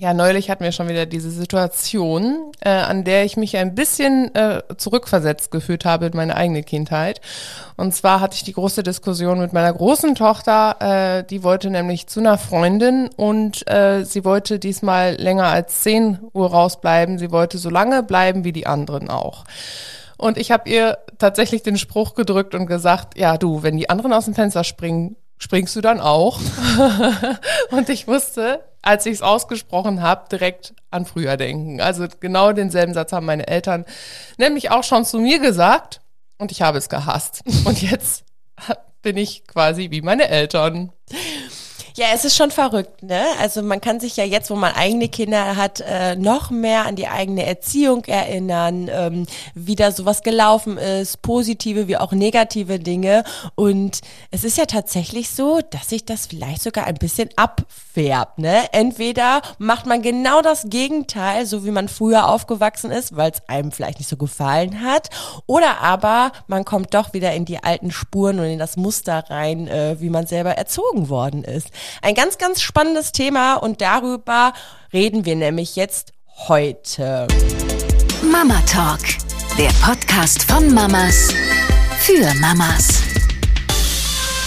Ja, neulich hatten wir schon wieder diese Situation, äh, an der ich mich ein bisschen äh, zurückversetzt gefühlt habe in meine eigene Kindheit. Und zwar hatte ich die große Diskussion mit meiner großen Tochter, äh, die wollte nämlich zu einer Freundin und äh, sie wollte diesmal länger als 10 Uhr rausbleiben. Sie wollte so lange bleiben wie die anderen auch. Und ich habe ihr tatsächlich den Spruch gedrückt und gesagt, ja du, wenn die anderen aus dem Fenster springen, springst du dann auch? und ich wusste, als ich es ausgesprochen habe, direkt an früher denken. Also genau denselben Satz haben meine Eltern nämlich auch schon zu mir gesagt und ich habe es gehasst. Und jetzt bin ich quasi wie meine Eltern. Ja, es ist schon verrückt, ne? Also man kann sich ja jetzt, wo man eigene Kinder hat, äh, noch mehr an die eigene Erziehung erinnern, ähm, wie da sowas gelaufen ist, positive wie auch negative Dinge. Und es ist ja tatsächlich so, dass sich das vielleicht sogar ein bisschen abfärbt, ne? Entweder macht man genau das Gegenteil, so wie man früher aufgewachsen ist, weil es einem vielleicht nicht so gefallen hat, oder aber man kommt doch wieder in die alten Spuren und in das Muster rein, äh, wie man selber erzogen worden ist. Ein ganz, ganz spannendes Thema und darüber reden wir nämlich jetzt heute. Mama Talk, der Podcast von Mamas für Mamas.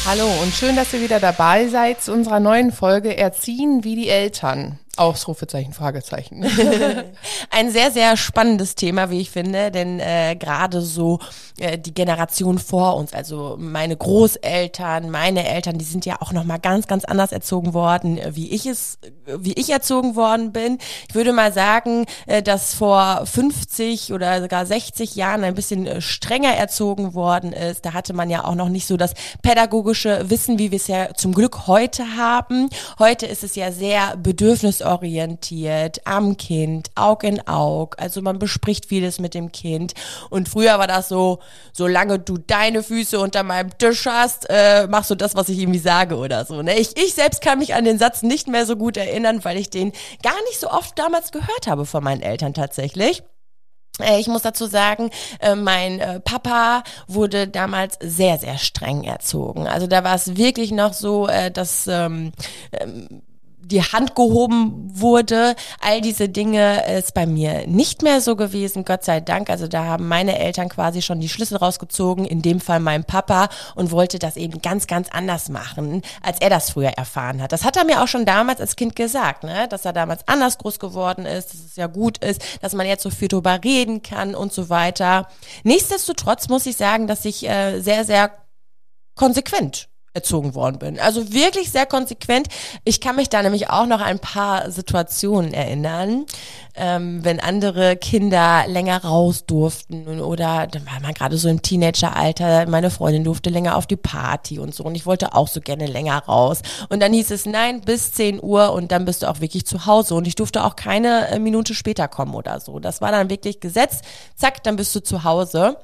Hallo und schön, dass ihr wieder dabei seid zu unserer neuen Folge Erziehen wie die Eltern. Ausrufezeichen, Fragezeichen. Ein sehr, sehr spannendes Thema, wie ich finde, denn äh, gerade so äh, die Generation vor uns, also meine Großeltern, meine Eltern, die sind ja auch nochmal ganz, ganz anders erzogen worden, äh, wie ich es, wie ich erzogen worden bin. Ich würde mal sagen, äh, dass vor 50 oder sogar 60 Jahren ein bisschen äh, strenger erzogen worden ist. Da hatte man ja auch noch nicht so das pädagogische Wissen, wie wir es ja zum Glück heute haben. Heute ist es ja sehr bedürfnis lösungsorientiert, am Kind, Aug in Aug. Also man bespricht vieles mit dem Kind. Und früher war das so, solange du deine Füße unter meinem Tisch hast, äh, machst du das, was ich irgendwie sage oder so. Ne? Ich, ich selbst kann mich an den Satz nicht mehr so gut erinnern, weil ich den gar nicht so oft damals gehört habe von meinen Eltern tatsächlich. Äh, ich muss dazu sagen, äh, mein äh, Papa wurde damals sehr, sehr streng erzogen. Also da war es wirklich noch so, dass ähm, ähm, die Hand gehoben wurde. All diese Dinge ist bei mir nicht mehr so gewesen, Gott sei Dank. Also da haben meine Eltern quasi schon die Schlüssel rausgezogen, in dem Fall mein Papa, und wollte das eben ganz, ganz anders machen, als er das früher erfahren hat. Das hat er mir auch schon damals als Kind gesagt, ne? dass er damals anders groß geworden ist, dass es ja gut ist, dass man jetzt so viel drüber reden kann und so weiter. Nichtsdestotrotz muss ich sagen, dass ich äh, sehr, sehr konsequent erzogen worden bin. Also wirklich sehr konsequent. Ich kann mich da nämlich auch noch ein paar Situationen erinnern, ähm, wenn andere Kinder länger raus durften oder dann war man gerade so im Teenageralter, meine Freundin durfte länger auf die Party und so und ich wollte auch so gerne länger raus. Und dann hieß es nein, bis 10 Uhr und dann bist du auch wirklich zu Hause und ich durfte auch keine äh, Minute später kommen oder so. Das war dann wirklich Gesetz. Zack, dann bist du zu Hause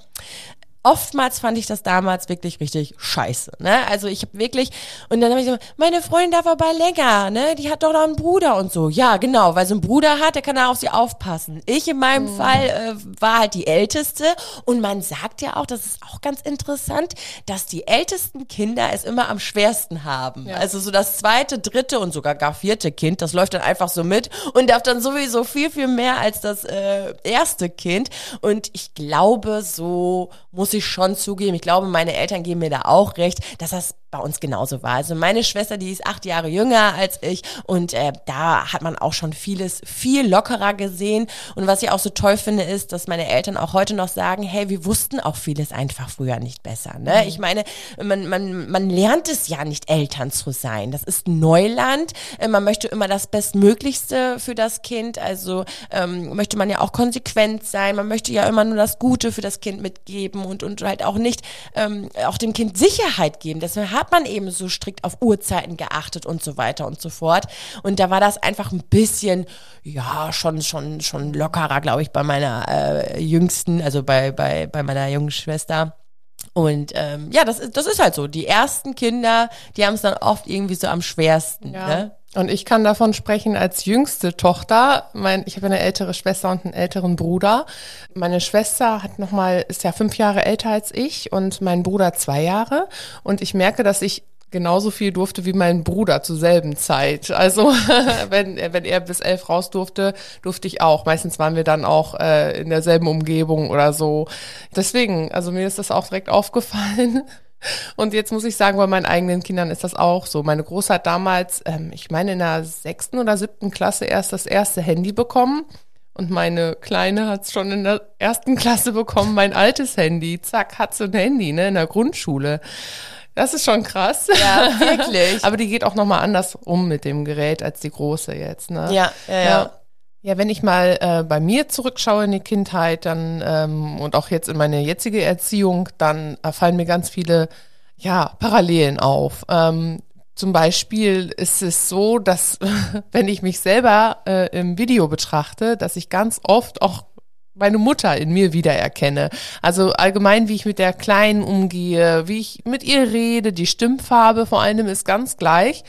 oftmals fand ich das damals wirklich richtig scheiße. Ne? Also ich habe wirklich, und dann habe ich so, meine Freundin darf aber länger, ne? Die hat doch noch einen Bruder und so. Ja, genau, weil so ein Bruder hat, der kann da auf sie aufpassen. Ich in meinem mhm. Fall äh, war halt die Älteste und man sagt ja auch, das ist auch ganz interessant, dass die ältesten Kinder es immer am schwersten haben. Ja. Also so das zweite, dritte und sogar gar vierte Kind, das läuft dann einfach so mit und darf dann sowieso viel, viel mehr als das äh, erste Kind. Und ich glaube, so muss ich schon zugeben, ich glaube, meine Eltern geben mir da auch recht, dass das bei uns genauso war. Also meine Schwester, die ist acht Jahre jünger als ich und äh, da hat man auch schon vieles viel lockerer gesehen. Und was ich auch so toll finde, ist, dass meine Eltern auch heute noch sagen, hey, wir wussten auch vieles einfach früher nicht besser. Ne? Mhm. Ich meine, man, man, man lernt es ja nicht, Eltern zu sein. Das ist Neuland. Äh, man möchte immer das Bestmöglichste für das Kind. Also ähm, möchte man ja auch konsequent sein. Man möchte ja immer nur das Gute für das Kind mitgeben und, und halt auch nicht ähm, auch dem Kind Sicherheit geben. Deswegen hat man eben so strikt auf Uhrzeiten geachtet und so weiter und so fort. Und da war das einfach ein bisschen, ja, schon, schon, schon lockerer, glaube ich, bei meiner äh, jüngsten, also bei, bei, bei meiner jungen Schwester. Und ähm, ja, das ist, das ist halt so. Die ersten Kinder, die haben es dann oft irgendwie so am schwersten. Ja. Ne? Und ich kann davon sprechen als jüngste Tochter. Mein, ich habe eine ältere Schwester und einen älteren Bruder. Meine Schwester hat noch mal ist ja fünf Jahre älter als ich und mein Bruder zwei Jahre. Und ich merke, dass ich genauso viel durfte wie mein Bruder zur selben Zeit. Also wenn, wenn er bis elf raus durfte, durfte ich auch. Meistens waren wir dann auch äh, in derselben Umgebung oder so. Deswegen, also mir ist das auch direkt aufgefallen. Und jetzt muss ich sagen, bei meinen eigenen Kindern ist das auch so. Meine Große hat damals, ähm, ich meine in der sechsten oder siebten Klasse erst das erste Handy bekommen. Und meine Kleine hat es schon in der ersten Klasse bekommen, mein altes Handy. Zack, hat so ein Handy, ne, in der Grundschule. Das ist schon krass. Ja, wirklich. Aber die geht auch nochmal anders um mit dem Gerät als die große jetzt, ne? Ja, ja, ja. Ja, wenn ich mal äh, bei mir zurückschaue in die Kindheit, dann ähm, und auch jetzt in meine jetzige Erziehung, dann äh, fallen mir ganz viele ja Parallelen auf. Ähm, zum Beispiel ist es so, dass wenn ich mich selber äh, im Video betrachte, dass ich ganz oft auch meine Mutter in mir wiedererkenne. Also allgemein, wie ich mit der Kleinen umgehe, wie ich mit ihr rede, die Stimmfarbe vor allem ist ganz gleich.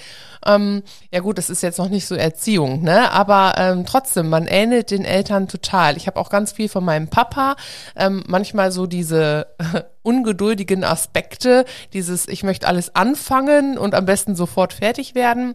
Ähm, ja gut, das ist jetzt noch nicht so Erziehung, ne? Aber ähm, trotzdem, man ähnelt den Eltern total. Ich habe auch ganz viel von meinem Papa, ähm, manchmal so diese ungeduldigen Aspekte, dieses ich möchte alles anfangen und am besten sofort fertig werden.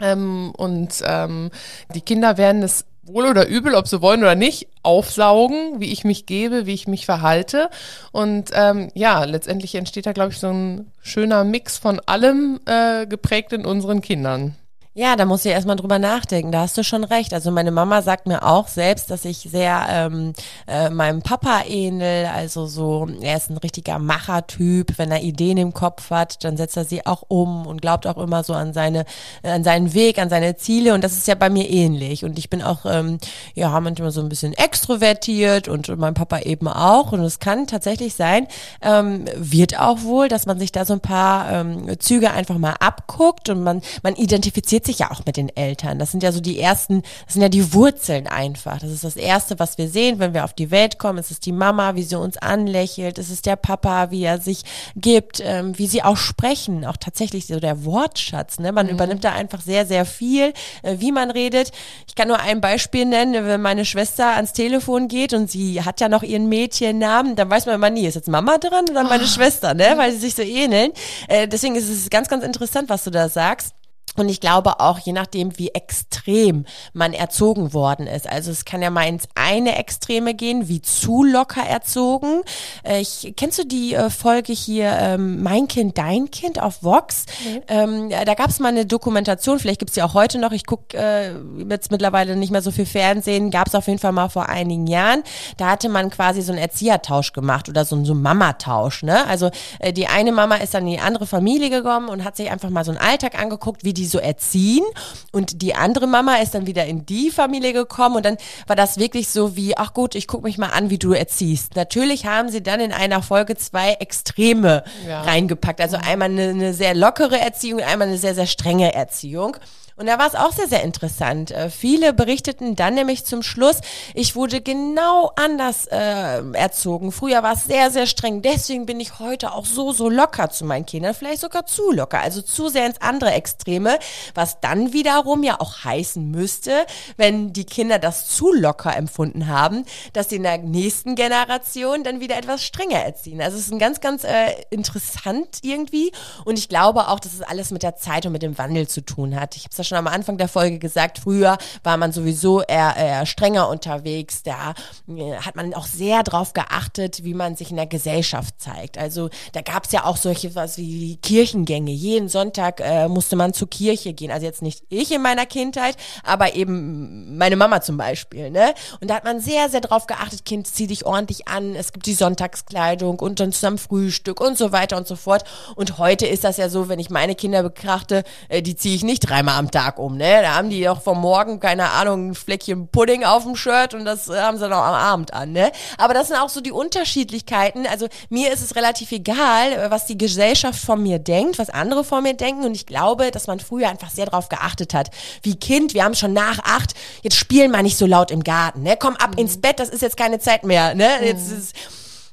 Ähm, und ähm, die Kinder werden es wohl oder übel, ob sie wollen oder nicht, aufsaugen, wie ich mich gebe, wie ich mich verhalte. Und ähm, ja, letztendlich entsteht da, glaube ich, so ein schöner Mix von allem äh, geprägt in unseren Kindern. Ja, da muss ich erstmal drüber nachdenken. Da hast du schon recht. Also meine Mama sagt mir auch selbst, dass ich sehr ähm, äh, meinem Papa ähnel. Also so, er ist ein richtiger Machertyp. Wenn er Ideen im Kopf hat, dann setzt er sie auch um und glaubt auch immer so an seine, an seinen Weg, an seine Ziele. Und das ist ja bei mir ähnlich. Und ich bin auch, ähm, ja, manchmal so ein bisschen extrovertiert und mein Papa eben auch. Und es kann tatsächlich sein, ähm, wird auch wohl, dass man sich da so ein paar ähm, Züge einfach mal abguckt und man, man identifiziert identifiziert sich ja auch mit den Eltern. Das sind ja so die ersten, das sind ja die Wurzeln einfach. Das ist das Erste, was wir sehen, wenn wir auf die Welt kommen. Es ist die Mama, wie sie uns anlächelt. Es ist der Papa, wie er sich gibt, ähm, wie sie auch sprechen. Auch tatsächlich so der Wortschatz. Ne? Man mhm. übernimmt da einfach sehr, sehr viel, äh, wie man redet. Ich kann nur ein Beispiel nennen. Wenn meine Schwester ans Telefon geht und sie hat ja noch ihren Mädchennamen, dann weiß man immer nie, ist jetzt Mama dran oder meine oh. Schwester, ne? weil sie sich so ähneln. Äh, deswegen ist es ganz, ganz interessant, was du da sagst. Und ich glaube auch, je nachdem, wie extrem man erzogen worden ist. Also es kann ja mal ins eine Extreme gehen, wie zu locker erzogen. Äh, ich, kennst du die äh, Folge hier, ähm, Mein Kind, Dein Kind auf Vox? Mhm. Ähm, da gab es mal eine Dokumentation, vielleicht gibt es die auch heute noch. Ich gucke äh, jetzt mittlerweile nicht mehr so viel Fernsehen. Gab es auf jeden Fall mal vor einigen Jahren. Da hatte man quasi so einen Erziehertausch gemacht oder so, so einen Mamatausch. Ne? Also äh, die eine Mama ist dann in die andere Familie gekommen und hat sich einfach mal so einen Alltag angeguckt, wie die so erziehen. Und die andere Mama ist dann wieder in die Familie gekommen und dann war das wirklich so wie, ach gut, ich gucke mich mal an, wie du erziehst. Natürlich haben sie dann in einer Folge zwei Extreme ja. reingepackt. Also einmal eine, eine sehr lockere Erziehung, einmal eine sehr, sehr strenge Erziehung. Und da war es auch sehr, sehr interessant. Äh, viele berichteten dann nämlich zum Schluss, ich wurde genau anders äh, erzogen. Früher war es sehr, sehr streng. Deswegen bin ich heute auch so, so locker zu meinen Kindern. Vielleicht sogar zu locker. Also zu sehr ins andere Extreme. Was dann wiederum ja auch heißen müsste, wenn die Kinder das zu locker empfunden haben, dass sie in der nächsten Generation dann wieder etwas strenger erziehen. Also es ist ein ganz, ganz äh, interessant irgendwie. Und ich glaube auch, dass es alles mit der Zeit und mit dem Wandel zu tun hat. Ich habe es ja schon am Anfang der Folge gesagt, früher war man sowieso eher, eher strenger unterwegs. Da äh, hat man auch sehr darauf geachtet, wie man sich in der Gesellschaft zeigt. Also da gab es ja auch solche was wie Kirchengänge. Jeden Sonntag äh, musste man zur Kirche gehen. Also jetzt nicht ich in meiner Kindheit, aber eben meine Mama zum Beispiel. Ne? Und da hat man sehr, sehr darauf geachtet, Kind, zieh dich ordentlich an. Es gibt die Sonntagskleidung und dann zusammen Frühstück und so weiter und so fort. Und heute ist das ja so, wenn ich meine Kinder betrachte, äh, die ziehe ich nicht dreimal am Tag Tag um, ne? Da haben die doch vom Morgen, keine Ahnung, ein Fleckchen Pudding auf dem Shirt und das haben sie noch am Abend an, ne? Aber das sind auch so die Unterschiedlichkeiten. Also mir ist es relativ egal, was die Gesellschaft von mir denkt, was andere von mir denken. Und ich glaube, dass man früher einfach sehr darauf geachtet hat. Wie Kind, wir haben schon nach acht, jetzt spielen wir nicht so laut im Garten, ne? Komm ab mhm. ins Bett, das ist jetzt keine Zeit mehr, ne? Jetzt ist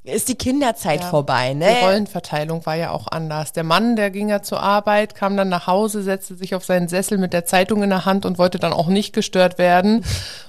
ist die Kinderzeit Ja. vorbei, ne? Die Rollenverteilung war ja auch anders. Der Mann, der ging ja zur Arbeit, kam dann nach Hause, setzte sich auf seinen Sessel mit der Zeitung in der Hand und wollte dann auch nicht gestört werden.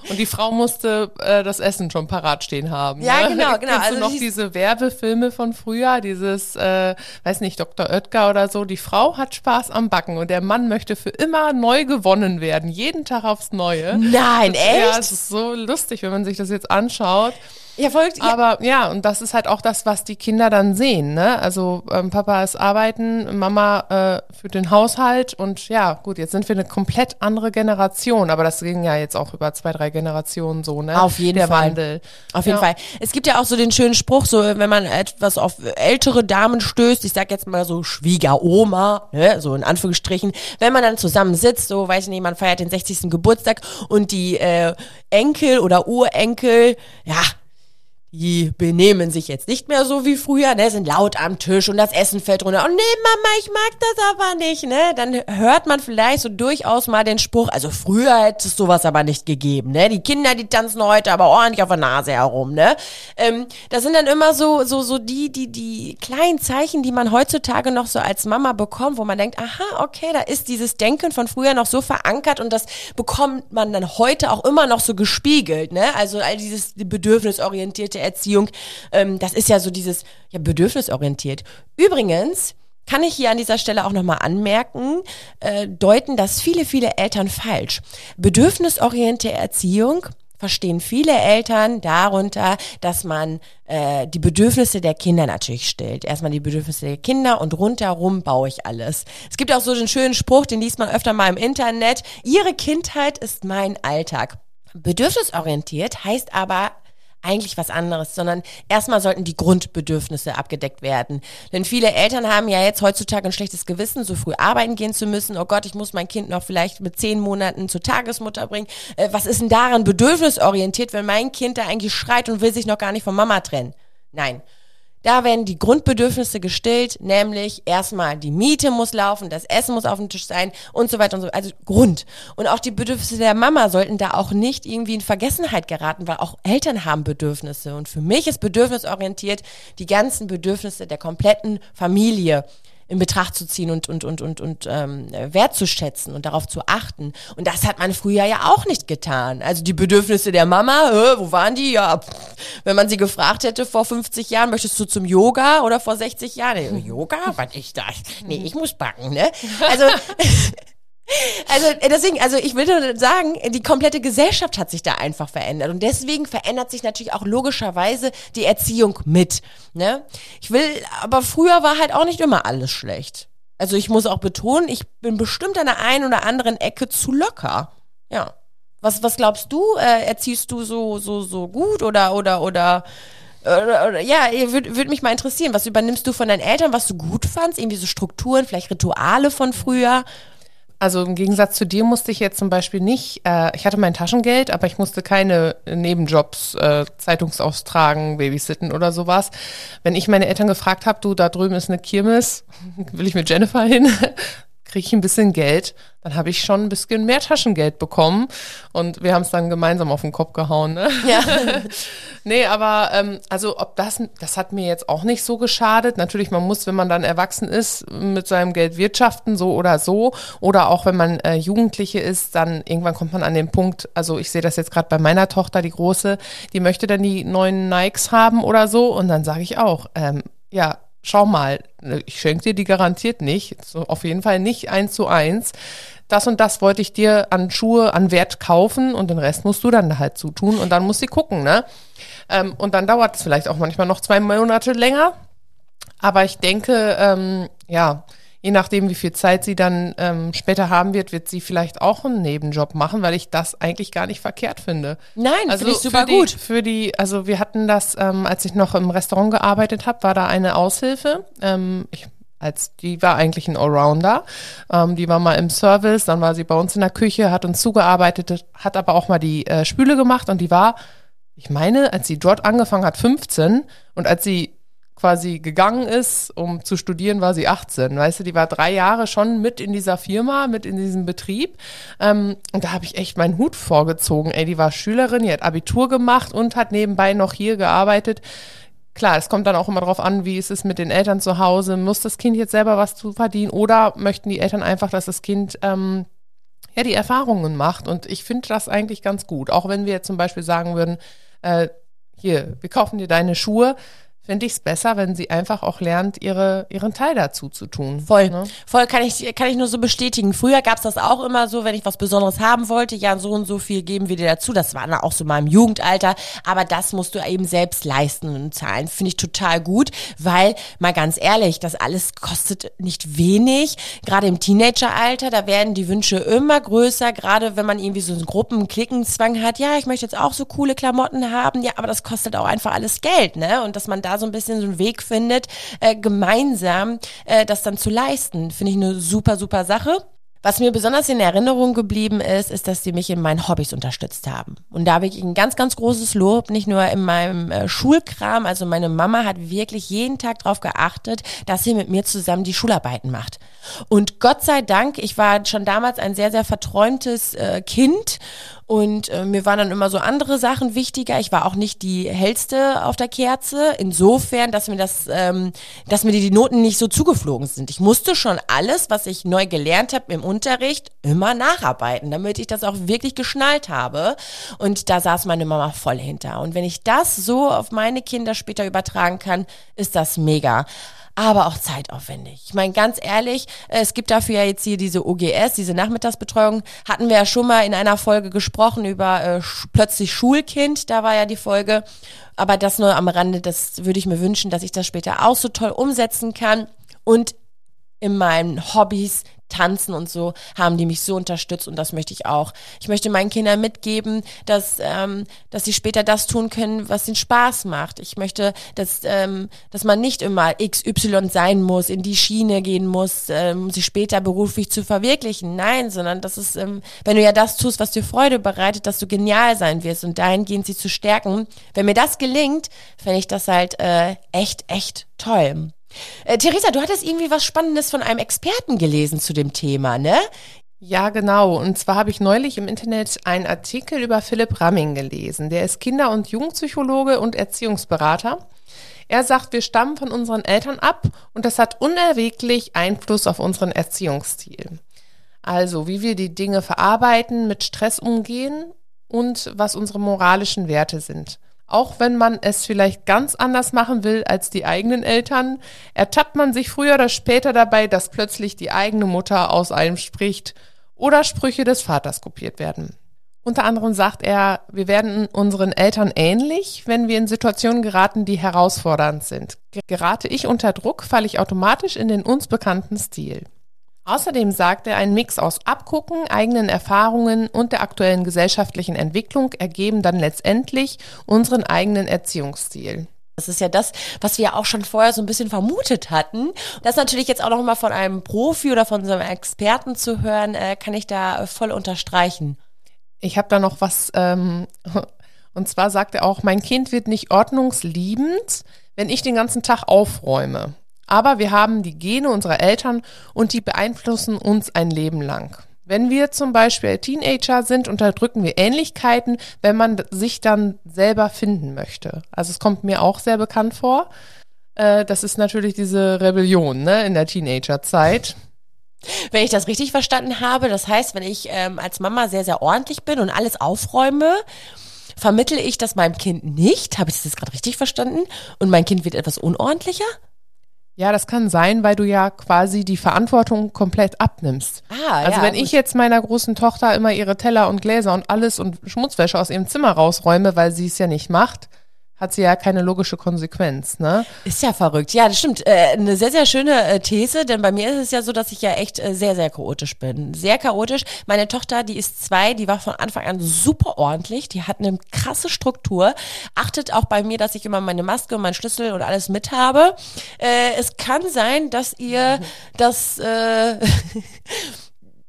Und die Frau musste äh, das Essen schon parat stehen haben. Ja, ne? genau, genau. Kennst Also du noch dies- diese Werbefilme von früher, dieses, äh, weiß nicht, Dr. Oetker oder so. Die Frau hat Spaß am Backen und der Mann möchte für immer neu gewonnen werden, jeden Tag aufs Neue. Nein, Ja, echt? es ist so lustig, wenn man sich das jetzt anschaut. Ja, folgt, ja, Aber ja, und das ist halt auch das, was die Kinder dann sehen. Ne? Also ähm, Papa ist arbeiten, Mama äh, für den Haushalt und ja, gut, jetzt sind wir eine komplett andere Generation. Aber das ging ja jetzt auch über zwei, drei Generationen so, ne? Auf jeden Der Fall. Wandel. Auf jeden Ja. Fall. Es gibt ja auch so den schönen Spruch, so wenn man etwas auf ältere Damen stößt, ich sag jetzt mal so Schwiegeroma, ne, so in Anführungsstrichen, wenn man dann zusammen sitzt, so weiß ich nicht, man feiert den 60. Geburtstag und die äh, Enkel oder Urenkel, ja, die benehmen sich jetzt nicht mehr so wie früher, ne, sind laut am Tisch und das Essen fällt runter. Oh nee, Mama, ich mag das aber nicht, ne? Dann hört man vielleicht so durchaus mal den Spruch, also früher hätte es sowas aber nicht gegeben, ne? Die Kinder, die tanzen heute aber ordentlich auf der Nase herum, ne? Ähm, das sind dann immer so, so, so die, die, die kleinen Zeichen, die man heutzutage noch so als Mama bekommt, wo man denkt, aha, okay, da ist dieses Denken von früher noch so verankert und das bekommt man dann heute auch immer noch so gespiegelt, ne? Also all dieses bedürfnisorientierte Erziehung, ähm, das ist ja so dieses, ja, bedürfnisorientiert. Übrigens, kann ich hier an dieser Stelle auch nochmal anmerken, äh, deuten das viele, viele Eltern falsch. Bedürfnisorientierte Erziehung verstehen viele Eltern darunter, dass man äh, die Bedürfnisse der Kinder natürlich stillt. Erstmal die Bedürfnisse der Kinder und rundherum baue ich alles. Es gibt auch so den schönen Spruch, den liest man öfter mal im Internet. Ihre Kindheit ist mein Alltag. Bedürfnisorientiert heißt aber eigentlich was anderes, sondern erstmal sollten die Grundbedürfnisse abgedeckt werden. Denn viele Eltern haben ja jetzt heutzutage ein schlechtes Gewissen, so früh arbeiten gehen zu müssen. Oh Gott, ich muss mein Kind noch vielleicht mit zehn Monaten zur Tagesmutter bringen. Äh, was ist denn daran bedürfnisorientiert, wenn mein Kind da eigentlich schreit und will sich noch gar nicht von Mama trennen? Nein. Da werden die Grundbedürfnisse gestillt, nämlich erstmal die Miete muss laufen, das Essen muss auf dem Tisch sein und so weiter und so. Also Grund. Und auch die Bedürfnisse der Mama sollten da auch nicht irgendwie in Vergessenheit geraten, weil auch Eltern haben Bedürfnisse. Und für mich ist bedürfnisorientiert die ganzen Bedürfnisse der kompletten Familie in Betracht zu ziehen und und und und und ähm, wertzuschätzen und darauf zu achten. Und das hat man früher ja auch nicht getan. Also die Bedürfnisse der Mama, hä, wo waren die? Ja, pff, wenn man sie gefragt hätte vor 50 Jahren, möchtest du zum Yoga oder vor 60 Jahren? Äh, Yoga? Was ich das? Nee, ich muss backen, ne? Also also äh, deswegen, also ich will nur sagen, die komplette Gesellschaft hat sich da einfach verändert und deswegen verändert sich natürlich auch logischerweise die Erziehung mit. Ne? Ich will, aber früher war halt auch nicht immer alles schlecht. Also ich muss auch betonen, ich bin bestimmt an der einen oder anderen Ecke zu locker. Ja. Was, was glaubst du? Äh, erziehst du so, so, so gut oder, oder, oder, oder, oder ja, würde würd mich mal interessieren. Was übernimmst du von deinen Eltern, was du gut fandst? Irgendwie so Strukturen, vielleicht Rituale von früher? Also im Gegensatz zu dir musste ich jetzt zum Beispiel nicht, äh, ich hatte mein Taschengeld, aber ich musste keine Nebenjobs, äh, Zeitungsaustragen, Babysitten oder sowas. Wenn ich meine Eltern gefragt habe, du, da drüben ist eine Kirmes, will ich mit Jennifer hin? Kriege ich ein bisschen Geld, dann habe ich schon ein bisschen mehr Taschengeld bekommen und wir haben es dann gemeinsam auf den Kopf gehauen. Ne? Ja. nee, aber ähm, also ob das, das hat mir jetzt auch nicht so geschadet. Natürlich, man muss, wenn man dann erwachsen ist, mit seinem Geld wirtschaften, so oder so. Oder auch wenn man äh, Jugendliche ist, dann irgendwann kommt man an den Punkt, also ich sehe das jetzt gerade bei meiner Tochter, die große, die möchte dann die neuen Nikes haben oder so und dann sage ich auch, ähm, ja, schau mal, ich schenke dir die garantiert nicht, so auf jeden Fall nicht eins zu eins. Das und das wollte ich dir an Schuhe, an Wert kaufen und den Rest musst du dann halt zutun und dann muss sie gucken, ne? Ähm, und dann dauert es vielleicht auch manchmal noch zwei Monate länger. Aber ich denke, ähm, ja, je nachdem, wie viel Zeit sie dann ähm, später haben wird, wird sie vielleicht auch einen Nebenjob machen, weil ich das eigentlich gar nicht verkehrt finde. Nein, also finde ich super für die, gut. Für die, also wir hatten das, ähm, als ich noch im Restaurant gearbeitet habe, war da eine Aushilfe. Ähm, ich, als die war eigentlich ein Allrounder. Ähm, die war mal im Service, dann war sie bei uns in der Küche, hat uns zugearbeitet, hat aber auch mal die äh, Spüle gemacht und die war, ich meine, als sie dort angefangen hat, 15 und als sie quasi gegangen ist, um zu studieren, war sie 18. Weißt du, die war drei Jahre schon mit in dieser Firma, mit in diesem Betrieb. Ähm, und da habe ich echt meinen Hut vorgezogen. Ey, die war Schülerin, die hat Abitur gemacht und hat nebenbei noch hier gearbeitet. klar, es kommt dann auch immer darauf an, wie ist es mit den Eltern zu Hause. Muss das Kind jetzt selber was zu verdienen oder möchten die Eltern einfach, dass das Kind ähm, ja die Erfahrungen macht? Und ich finde das eigentlich ganz gut. Auch wenn wir jetzt zum Beispiel sagen würden, äh, hier, wir kaufen dir deine Schuhe, finde ich es besser, wenn sie einfach auch lernt, ihre, ihren Teil dazu zu tun. Voll, ne? voll kann ich, kann ich nur so bestätigen. Früher gab's das auch immer so, wenn ich was Besonderes haben wollte, ja, so und so viel geben wir dir dazu. Das war dann auch so mal im Jugendalter, aber das musst du eben selbst leisten und zahlen. Finde ich total gut, weil, mal ganz ehrlich, das alles kostet nicht wenig. Gerade im Teenageralter, da werden die Wünsche immer größer, gerade wenn man irgendwie so einen Gruppenklickenzwang hat. Ja, ich möchte jetzt auch so coole Klamotten haben, ja, aber das kostet auch einfach alles Geld, ne? Und dass man da so ein bisschen so einen Weg findet, äh, gemeinsam äh, das dann zu leisten. Finde ich eine super, super Sache. Was mir besonders in Erinnerung geblieben ist, ist, dass sie mich in meinen Hobbys unterstützt haben. Und da habe ich ein ganz, ganz großes Lob, nicht nur in meinem äh, Schulkram. Also meine Mama hat wirklich jeden Tag darauf geachtet, dass sie mit mir zusammen die Schularbeiten macht. Und Gott sei Dank, ich war schon damals ein sehr, sehr verträumtes äh, Kind und äh, mir waren dann immer so andere Sachen wichtiger. Ich war auch nicht die hellste auf der Kerze. Insofern, dass mir das, ähm, dass mir die, die Noten nicht so zugeflogen sind. Ich musste schon alles, was ich neu gelernt habe im Unterricht, immer nacharbeiten, damit ich das auch wirklich geschnallt habe. Und da saß meine Mama voll hinter. Und wenn ich das so auf meine Kinder später übertragen kann, ist das mega aber auch zeitaufwendig. Ich meine, ganz ehrlich, es gibt dafür ja jetzt hier diese OGS, diese Nachmittagsbetreuung, hatten wir ja schon mal in einer Folge gesprochen über äh, plötzlich Schulkind, da war ja die Folge, aber das nur am Rande, das würde ich mir wünschen, dass ich das später auch so toll umsetzen kann. Und in meinen Hobbys Tanzen und so haben die mich so unterstützt und das möchte ich auch. Ich möchte meinen Kindern mitgeben, dass, ähm, dass sie später das tun können, was ihnen Spaß macht. Ich möchte, dass, ähm, dass man nicht immer XY sein muss, in die Schiene gehen muss, ähm, um sich später beruflich zu verwirklichen. Nein, sondern dass es, ähm, wenn du ja das tust, was dir Freude bereitet, dass du genial sein wirst und dahingehend sie zu stärken. Wenn mir das gelingt, fände ich das halt äh, echt, echt toll. Äh, Theresa, du hattest irgendwie was Spannendes von einem Experten gelesen zu dem Thema, ne? Ja, genau. Und zwar habe ich neulich im Internet einen Artikel über Philipp Ramming gelesen. Der ist Kinder- und Jugendpsychologe und Erziehungsberater. Er sagt, wir stammen von unseren Eltern ab und das hat unerweglich Einfluss auf unseren Erziehungsstil. Also, wie wir die Dinge verarbeiten, mit Stress umgehen und was unsere moralischen Werte sind. Auch wenn man es vielleicht ganz anders machen will als die eigenen Eltern, ertappt man sich früher oder später dabei, dass plötzlich die eigene Mutter aus einem spricht oder Sprüche des Vaters kopiert werden. Unter anderem sagt er, wir werden unseren Eltern ähnlich, wenn wir in Situationen geraten, die herausfordernd sind. Gerate ich unter Druck, falle ich automatisch in den uns bekannten Stil. Außerdem sagt er, ein Mix aus Abgucken, eigenen Erfahrungen und der aktuellen gesellschaftlichen Entwicklung ergeben dann letztendlich unseren eigenen Erziehungsstil. Das ist ja das, was wir auch schon vorher so ein bisschen vermutet hatten. Das natürlich jetzt auch noch mal von einem Profi oder von so einem Experten zu hören, äh, kann ich da voll unterstreichen. Ich habe da noch was, ähm, und zwar sagt er auch, mein Kind wird nicht ordnungsliebend, wenn ich den ganzen Tag aufräume. Aber wir haben die Gene unserer Eltern und die beeinflussen uns ein Leben lang. Wenn wir zum Beispiel Teenager sind, unterdrücken wir Ähnlichkeiten, wenn man sich dann selber finden möchte. Also es kommt mir auch sehr bekannt vor. Äh, das ist natürlich diese Rebellion ne, in der Teenagerzeit. Wenn ich das richtig verstanden habe, das heißt, wenn ich ähm, als Mama sehr, sehr ordentlich bin und alles aufräume, vermittle ich das meinem Kind nicht. Habe ich das jetzt gerade richtig verstanden? Und mein Kind wird etwas unordentlicher? Ja, das kann sein, weil du ja quasi die Verantwortung komplett abnimmst. Ah, also ja, wenn ich jetzt meiner großen Tochter immer ihre Teller und Gläser und alles und Schmutzwäsche aus ihrem Zimmer rausräume, weil sie es ja nicht macht, hat sie ja keine logische Konsequenz, ne? Ist ja verrückt. Ja, das stimmt. Äh, eine sehr, sehr schöne äh, These, denn bei mir ist es ja so, dass ich ja echt äh, sehr, sehr chaotisch bin. Sehr chaotisch. Meine Tochter, die ist zwei, die war von Anfang an super ordentlich, die hat eine krasse Struktur, achtet auch bei mir, dass ich immer meine Maske und meinen Schlüssel und alles mit habe. Äh, es kann sein, dass ihr das äh,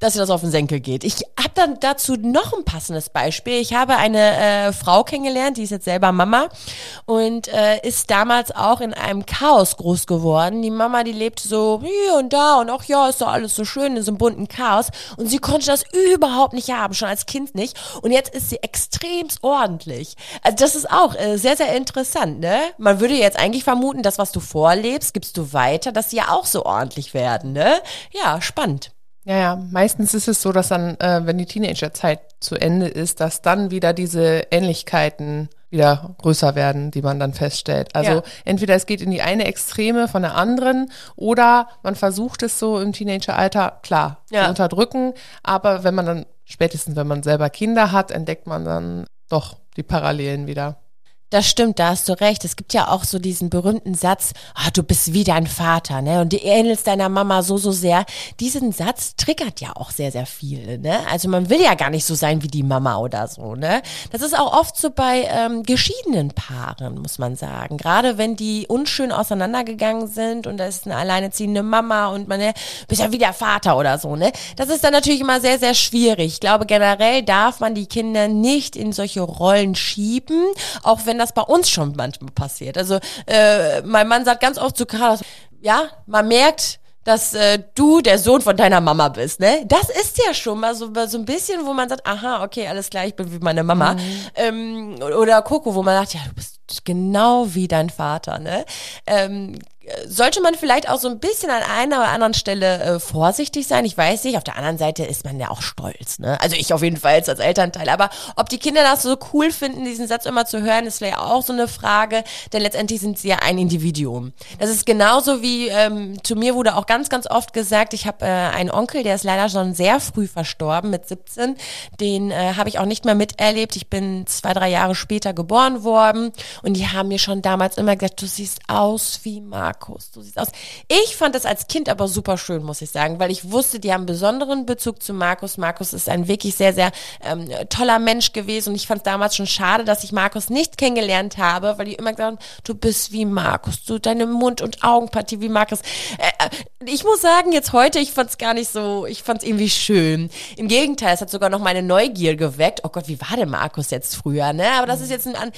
dass ihr das auf den Senkel geht. Ich habe dann dazu noch ein passendes Beispiel. Ich habe eine äh, Frau kennengelernt, die ist jetzt selber Mama und äh, ist damals auch in einem Chaos groß geworden. Die Mama, die lebt so hier und da und auch ja, ist doch alles so schön in so einem bunten Chaos und sie konnte das überhaupt nicht haben, schon als Kind nicht. Und jetzt ist sie extremst ordentlich. Also das ist auch äh, sehr, sehr interessant, ne? Man würde jetzt eigentlich vermuten, das, was du vorlebst, gibst du weiter, dass sie ja auch so ordentlich werden, ne? Ja, spannend. Ja, ja, meistens ist es so, dass dann, äh, wenn die Teenagerzeit zu Ende ist, dass dann wieder diese Ähnlichkeiten wieder größer werden, die man dann feststellt. Also ja. entweder es geht in die eine Extreme von der anderen oder man versucht es so im Teenageralter, klar, ja. zu unterdrücken, aber wenn man dann, spätestens wenn man selber Kinder hat, entdeckt man dann doch die Parallelen wieder. Das stimmt, da hast du recht. Es gibt ja auch so diesen berühmten Satz, ah, du bist wie dein Vater, ne? Und du ähnelst deiner Mama so, so sehr. Diesen Satz triggert ja auch sehr, sehr viele, ne? Also man will ja gar nicht so sein wie die Mama oder so, ne? Das ist auch oft so bei ähm, geschiedenen Paaren, muss man sagen. Gerade wenn die unschön auseinandergegangen sind und da ist eine alleineziehende Mama und man, ne, bist ja wie der Vater oder so, ne? Das ist dann natürlich immer sehr, sehr schwierig. Ich glaube, generell darf man die Kinder nicht in solche Rollen schieben, auch wenn das bei uns schon manchmal passiert. Also äh, mein Mann sagt ganz oft zu Carlos, ja, man merkt, dass äh, du der Sohn von deiner Mama bist, ne? Das ist ja schon mal so, so ein bisschen, wo man sagt, aha, okay, alles klar, ich bin wie meine Mama. Mhm. Ähm, oder Coco, wo man sagt, ja, du bist genau wie dein Vater, ne? Ähm, sollte man vielleicht auch so ein bisschen an einer oder anderen Stelle äh, vorsichtig sein. Ich weiß nicht, auf der anderen Seite ist man ja auch stolz. Ne? Also ich auf jeden Fall als Elternteil. Aber ob die Kinder das so cool finden, diesen Satz immer zu hören, ist vielleicht auch so eine Frage. Denn letztendlich sind sie ja ein Individuum. Das ist genauso wie, ähm, zu mir wurde auch ganz, ganz oft gesagt, ich habe äh, einen Onkel, der ist leider schon sehr früh verstorben, mit 17. Den äh, habe ich auch nicht mehr miterlebt. Ich bin zwei, drei Jahre später geboren worden. Und die haben mir schon damals immer gesagt, du siehst aus wie Marc Markus, du siehst aus. Ich fand das als Kind aber super schön, muss ich sagen, weil ich wusste, die haben einen besonderen Bezug zu Markus. Markus ist ein wirklich sehr, sehr ähm, toller Mensch gewesen und ich fand es damals schon schade, dass ich Markus nicht kennengelernt habe, weil die immer gesagt haben, du bist wie Markus, du deine Mund- und Augenpartie wie Markus. Äh, äh ich muss sagen, jetzt heute, ich fand es gar nicht so, ich fand es irgendwie schön. Im Gegenteil, es hat sogar noch meine Neugier geweckt. Oh Gott, wie war denn Markus jetzt früher, ne? Aber das ist jetzt ein, ein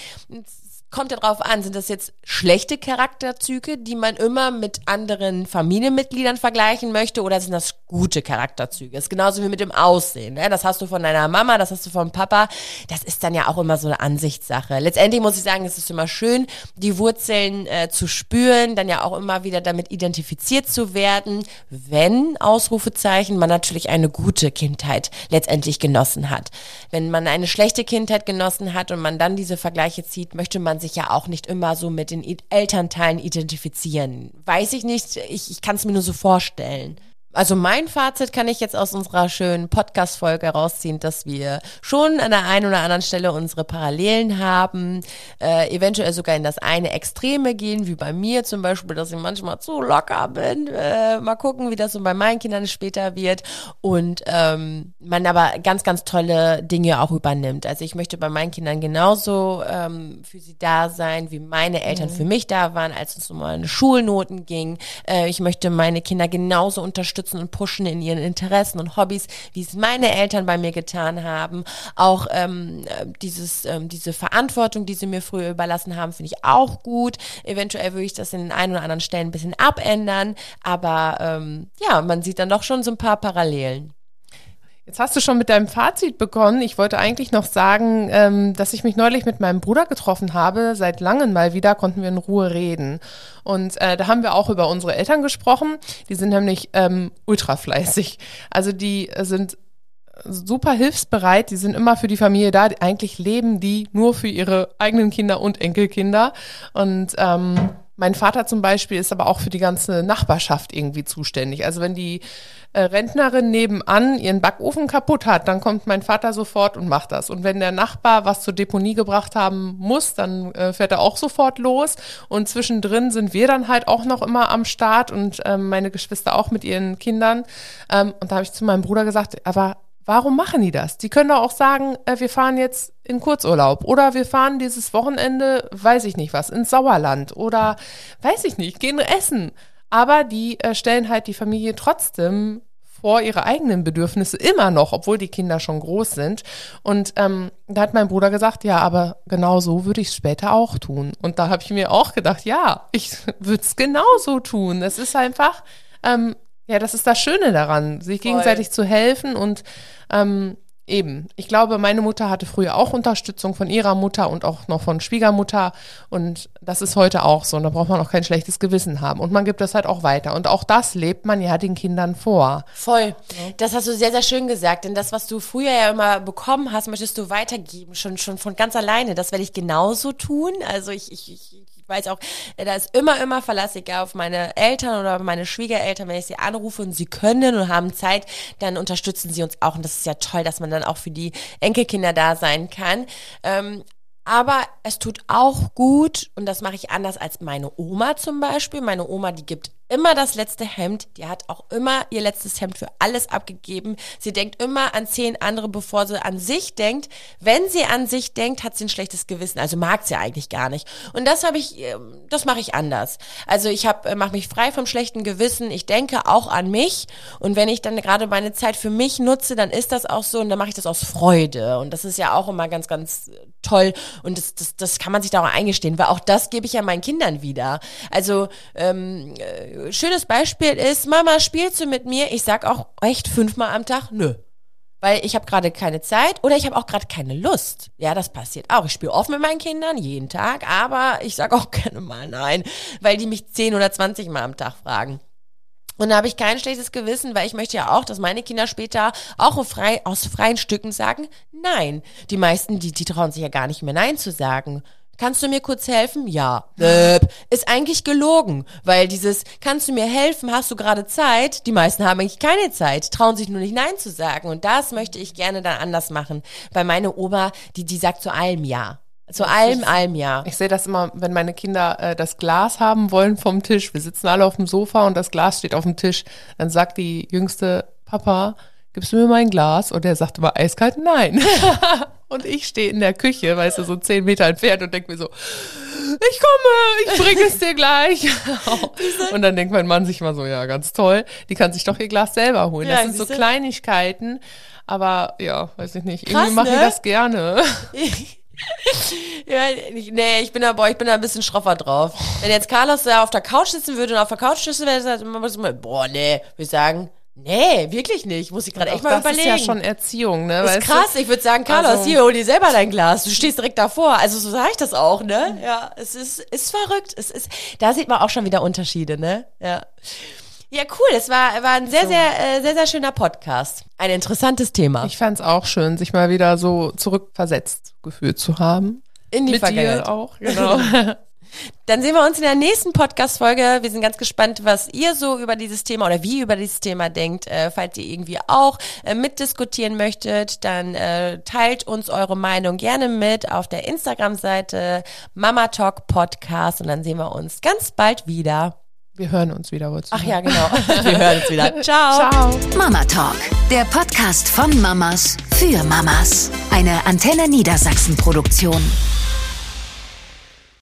kommt ja drauf an, sind das jetzt schlechte Charakterzüge, die man immer mit anderen Familienmitgliedern vergleichen möchte, oder sind das gute Charakterzüge? Das ist genauso wie mit dem Aussehen. Ne? Das hast du von deiner Mama, das hast du vom Papa. Das ist dann ja auch immer so eine Ansichtssache. Letztendlich muss ich sagen, es ist immer schön, die Wurzeln äh, zu spüren, dann ja auch immer wieder damit identifiziert zu werden, wenn Ausrufezeichen man natürlich eine gute Kindheit letztendlich genossen hat. Wenn man eine schlechte Kindheit genossen hat und man dann diese Vergleiche zieht, möchte man sich ja auch nicht immer so mit den Elternteilen identifizieren. Weiß ich nicht, ich, ich kann es mir nur so vorstellen. Also mein Fazit kann ich jetzt aus unserer schönen Podcast-Folge herausziehen, dass wir schon an der einen oder anderen Stelle unsere Parallelen haben, äh, eventuell sogar in das eine Extreme gehen, wie bei mir zum Beispiel, dass ich manchmal zu locker bin. Äh, mal gucken, wie das so bei meinen Kindern später wird. Und ähm, man aber ganz, ganz tolle Dinge auch übernimmt. Also ich möchte bei meinen Kindern genauso ähm, für sie da sein, wie meine Eltern mhm. für mich da waren, als es um meine Schulnoten ging. Äh, ich möchte meine Kinder genauso unterstützen unterstützen und pushen in ihren Interessen und Hobbys, wie es meine Eltern bei mir getan haben. Auch ähm, dieses, ähm, diese Verantwortung, die sie mir früher überlassen haben, finde ich auch gut. Eventuell würde ich das in den einen oder anderen Stellen ein bisschen abändern, aber ähm, ja, man sieht dann doch schon so ein paar Parallelen. Jetzt hast du schon mit deinem Fazit begonnen. Ich wollte eigentlich noch sagen, ähm, dass ich mich neulich mit meinem Bruder getroffen habe. Seit langem mal wieder konnten wir in Ruhe reden. Und äh, da haben wir auch über unsere Eltern gesprochen. Die sind nämlich ähm, ultra fleißig. Also die sind super hilfsbereit, die sind immer für die Familie da. Eigentlich leben die nur für ihre eigenen Kinder und Enkelkinder. Und ähm, mein Vater zum Beispiel ist aber auch für die ganze Nachbarschaft irgendwie zuständig. Also wenn die äh, Rentnerin nebenan ihren Backofen kaputt hat, dann kommt mein Vater sofort und macht das. Und wenn der Nachbar was zur Deponie gebracht haben muss, dann äh, fährt er auch sofort los. Und zwischendrin sind wir dann halt auch noch immer am Start und ähm, meine Geschwister auch mit ihren Kindern. Ähm, und da habe ich zu meinem Bruder gesagt, aber Warum machen die das? Die können doch auch sagen, äh, wir fahren jetzt in Kurzurlaub oder wir fahren dieses Wochenende, weiß ich nicht was, ins Sauerland oder weiß ich nicht, gehen essen. Aber die äh, stellen halt die Familie trotzdem vor ihre eigenen Bedürfnisse immer noch, obwohl die Kinder schon groß sind. Und ähm, da hat mein Bruder gesagt, ja, aber genau so würde ich es später auch tun. Und da habe ich mir auch gedacht, ja, ich würde es genauso tun. Es ist einfach, ähm, ja, das ist das Schöne daran, sich Voll. gegenseitig zu helfen und ähm, Eben. Ich glaube, meine Mutter hatte früher auch Unterstützung von ihrer Mutter und auch noch von Schwiegermutter. Und das ist heute auch so. Und da braucht man auch kein schlechtes Gewissen haben. Und man gibt das halt auch weiter. Und auch das lebt man ja den Kindern vor. Voll. Das hast du sehr, sehr schön gesagt. Denn das, was du früher ja immer bekommen hast, möchtest du weitergeben. Schon, schon von ganz alleine. Das werde ich genauso tun. Also ich, ich, ich ich weiß auch, äh, da ist immer, immer Verlass, egal auf meine Eltern oder meine Schwiegereltern, wenn ich sie anrufe und sie können und haben Zeit, dann unterstützen sie uns auch. Und das ist ja toll, dass man dann auch für die Enkelkinder da sein kann. Ähm, aber es tut auch gut, und das mache ich anders als meine Oma zum Beispiel. Meine Oma, die gibt immer das letzte Hemd. Die hat auch immer ihr letztes Hemd für alles abgegeben. Sie denkt immer an zehn andere, bevor sie an sich denkt. Wenn sie an sich denkt, hat sie ein schlechtes Gewissen. Also mag sie eigentlich gar nicht. Und das habe ich, ähm, das mache ich anders. Also ich habe, äh, mache mich frei vom schlechten Gewissen. Ich denke auch an mich. Und wenn ich dann gerade meine Zeit für mich nutze, dann ist das auch so. Und dann mache ich das aus Freude. Und das ist ja auch immer ganz, ganz toll. Und das, das, das kann man sich da auch eingestehen, weil auch das gebe ich ja meinen Kindern wieder. Also ähm, äh, schönes Beispiel ist, Mama, spielst du mit mir? Ich sag auch echt fünfmal am Tag, nö. Weil ich habe gerade keine Zeit oder ich habe auch gerade keine Lust. Ja, das passiert auch. Ich spiele oft mit meinen Kindern, jeden Tag, aber ich sag auch gerne mal nein, weil die mich zehn oder zwanzig Mal am Tag fragen. Und da habe ich kein schlechtes Gewissen, weil ich möchte ja auch, dass meine Kinder später auch aus freien Stücken sagen, nein. Die meisten, die, die trauen sich ja gar nicht mehr Nein zu sagen. Kannst du mir kurz helfen? Ja. Böp. Ist eigentlich gelogen, weil dieses Kannst du mir helfen? Hast du gerade Zeit? Die meisten haben eigentlich keine Zeit, trauen sich nur nicht Nein zu sagen. Und das möchte ich gerne dann anders machen. Weil meine Oma, die, die sagt zu allem Ja. Zu allem, allem Ja. Ich sehe das immer, wenn meine Kinder äh, das Glas haben wollen vom Tisch. Wir sitzen alle auf dem Sofa und das Glas steht auf dem Tisch. Dann sagt die jüngste Papa, gibst du mir mein Glas? Und er sagt immer eiskalt nein. und ich stehe in der Küche, weißt du, so zehn Meter entfernt und denke mir so, ich komme, ich bringe es dir gleich. und dann denkt mein Mann sich mal so, ja, ganz toll. Die kann sich doch ihr Glas selber holen. Ja, das sind so? Kleinigkeiten. Aber ja, weiß ich nicht. Krass, Irgendwie mache ich ne? das gerne. ja, ich, nee, ich bin da, boah, ich bin da ein bisschen schroffer drauf. Wenn jetzt Carlos da auf der Couch sitzen würde und auf der Couch sitzen würde, dann würde ich mal, boah, nee, würde ich sagen, nee, wirklich nicht. Muss ich gerade echt mal das überlegen. ist ja schon Erziehung, ne? ist weißt du? krass, ich würde sagen, Carlos, Also- hier, hol dir selber dein Glas. Du stehst direkt davor. Also so sage ich das auch, ne? Ja, es ist, ist verrückt. Es ist, da sieht man auch schon wieder Unterschiede, ne? Ja. Ja, cool. Es war, war ein sehr, sehr, äh, sehr, sehr schöner Podcast. Ein interessantes Thema. Ich fand's auch schön, sich mal wieder so zurückversetzt gefühlt zu haben. In die Mit Vergangenheit. dir auch, genau. Dann sehen wir uns in der nächsten Podcast-Folge. Wir sind ganz gespannt, was ihr so über dieses Thema oder wie ihr über dieses Thema denkt. Äh, falls ihr irgendwie auch äh, mitdiskutieren möchtet, dann äh, teilt uns eure Meinung gerne mit auf der Instagram-Seite Mama Talk Podcast und dann sehen wir uns ganz bald wieder. Wir hören uns wieder. wolltest du Ach ja, genau. Wir hören uns wieder. Ciao. Ciao. Mama Talk, der Podcast von Mamas für Mamas. Eine Antenne Niedersachsen Produktion.